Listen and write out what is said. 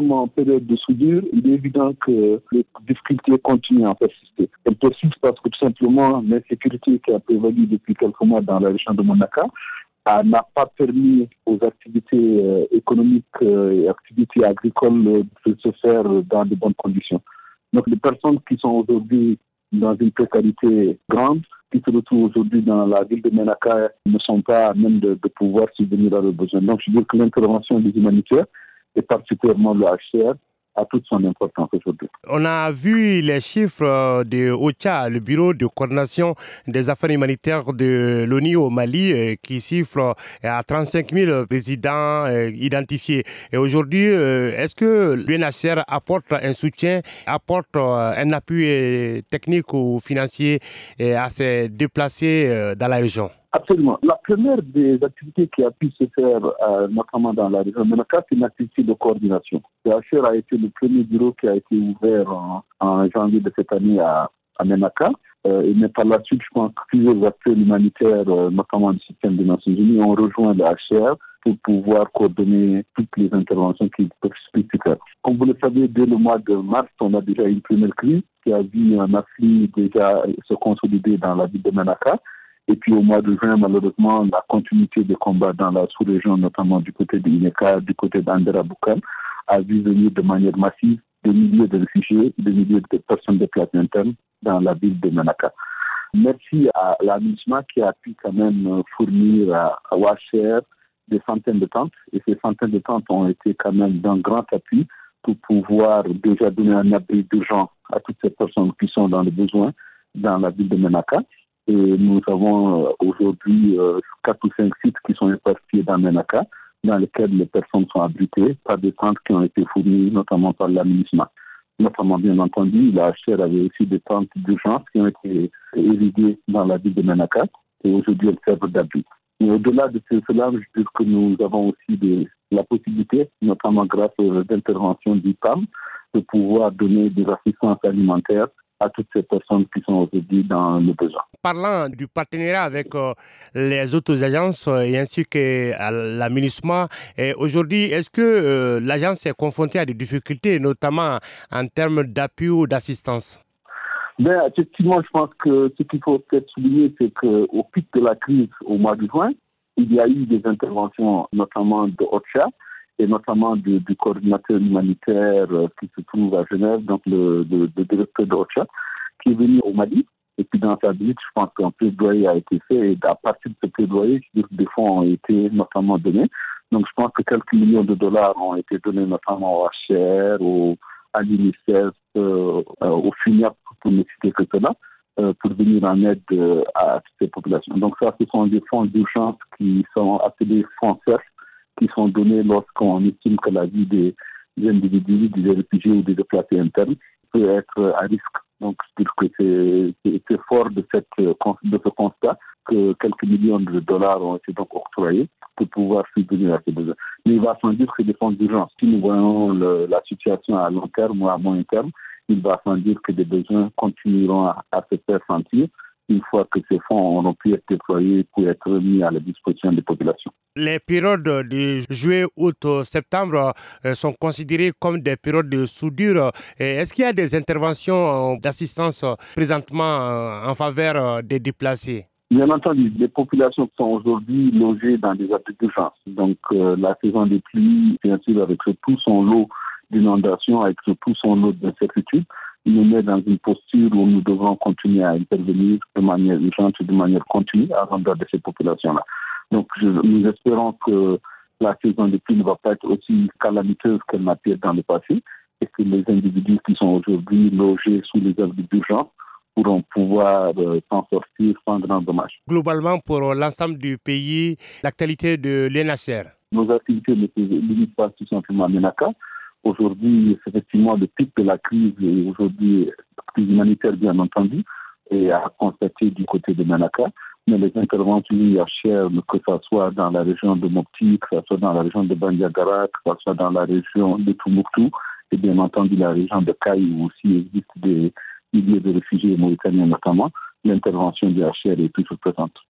sommes en période de soudure, il est évident que les difficultés continuent à persister. Elles persistent parce que tout simplement l'insécurité qui a prévalu depuis quelques mois dans la région de Monaco n'a pas permis aux activités euh, économiques euh, et activités agricoles de se faire dans de bonnes conditions. Donc les personnes qui sont aujourd'hui dans une précarité grande, qui se retrouvent aujourd'hui dans la ville de Menaka, ne sont pas à même de, pouvoir subvenir à leurs besoins. Donc je dis que l'intervention des humanitaires, et particulièrement le HCR, a toute son importance aujourd'hui. On a vu les chiffres euh, de OCHA, le bureau de coordination des affaires humanitaires de l'ONU au Mali, euh, qui chiffre euh, à 35 000 résidents identifiés. Et aujourd'hui, est-ce que l'UNHCR apporte un soutien, apporte un appui technique ou financier à ces déplacés dans la région? Absolument. La première des activités qui a pu se faire, euh, notamment dans la région de Menaka, c'est une activité de coordination. Le HR a été le premier bureau qui a été ouvert en, janvier de cette année à, à. Euh, mais par la suite, je pense que plusieurs acteurs humanitaires, euh, notamment du système des Nations Unies, ont rejoint le HR pour pouvoir coordonner toutes les interventions qui peuvent se faire. Comme vous le savez, dès le mois de mars, on a déjà une première crise qui a vu un afflux déjà se consolider dans la ville de Menaka. Et puis au mois de juin, malheureusement, la continuité des combats dans la sous-région, notamment du côté de Ineka, du côté d'Andera a vu venir de manière massive des milliers de réfugiés, des milliers de personnes déplacées internes dans la ville de Manaka. Merci à la qui a pu quand même fournir à, à des centaines de tentes. Et ces centaines de tentes ont été quand même d'un grand appui pour pouvoir déjà donner un abri d'urgence à toutes ces personnes qui sont dans le besoin dans la ville de Menaka. Et nous avons euh, aujourd'hui euh, quatre ou cinq sites qui sont éparpillés dans Menaka, dans lesquels les personnes sont abritées par des tentes qui ont été fournies notamment par l'administration. Notamment, bien entendu, la HR avait aussi des tentes d'urgence qui ont été érigées dans la ville de Menaka et aujourd'hui elles servent d'abri. Au-delà de cela, je dis que nous avons aussi la possibilité, notamment grâce aux interventions du PAM, de pouvoir donner des assistances alimentaires à toutes ces personnes qui sont aujourd'hui dans le besoin. Parlant du partenariat avec euh, les autres agences euh, et ainsi que la aujourd'hui, est-ce que euh, l'agence est confrontée à des difficultés, notamment en termes d'appui ou d'assistance? Ben, effectivement, je pense que ce qu'il faut peut-être souligner, c'est qu'au pic de la crise au mois de juin, il y a eu des interventions, notamment de OCHA, et notamment du, coordinateur humanitaire euh, qui se trouve à Genève, donc le, directeur d'OCHA, qui est venu au Mali. Et puis dans sa visite, je pense qu'un plaidoyer a été fait et à partir de ce plaidoyer, des fonds ont été notamment donnés. Donc je pense que quelques millions de dollars ont été donnés notamment au HR, au, à l'UNICEF, euh, au FUNIAP, pour ne citer que cela, euh, pour venir en aide à ces populations. Donc ça, ce sont des fonds d'urgence qui sont appelés fonds CERF, qui sont donnés lorsqu'on estime que la vie des, individus, des réfugiés ou des déplacés internes peut être à risque. Donc, je que c'est fort de, cette, de ce constat que quelques millions de dollars ont été donc octroyés pour pouvoir subvenir à ces besoins. Mais il va sans dire que des fonds d'urgence. Si nous voyons la situation à long terme ou à moyen terme, il va sans dire que des besoins continueront à se faire sentir une fois que ces fonds auront pu être déployés pour être mis à la disposition des populations. Les périodes de juillet, août, septembre euh, sont considérées comme des périodes de soudure. Est-ce qu'il y a des interventions euh, d'assistance euh, présentement en faveur des déplacés? Bien entendu, les populations sont aujourd'hui logées dans des abris d'urgence. Donc, la saison des pluies, bien sûr, avec tout son lot d'inondations, avec tout son lot d'incertitudes, nous met dans une posture où nous devons continuer à intervenir de manière urgente, de manière continue à l'endroit de ces populations-là. Donc, nous espérons que la saison de pluie ne va pas être aussi calamiteuse qu'elle n'a pu être dans le passé et que les individus qui sont aujourd'hui logés sous les œuvres d'urgence pourront pouvoir euh, s'en sortir sans grand dommage. Globalement, pour l'ensemble du pays, l'actualité de l'ENHR Nos activités ne se limitent pas tout simplement à Ménaka. Aujourd'hui, c'est effectivement le pic de la crise, aujourd'hui, crise humanitaire bien entendu, et à constater du côté de Manaka. Mais les interventions IHR, que ce soit dans la région de Mopti, que ce soit dans la région de Bandiagara, que ce soit dans la région de Toumoutou, et bien entendu la région de Caille, où aussi existe des milliers de réfugiés mauritaniens notamment, l'intervention du HR est toujours présente.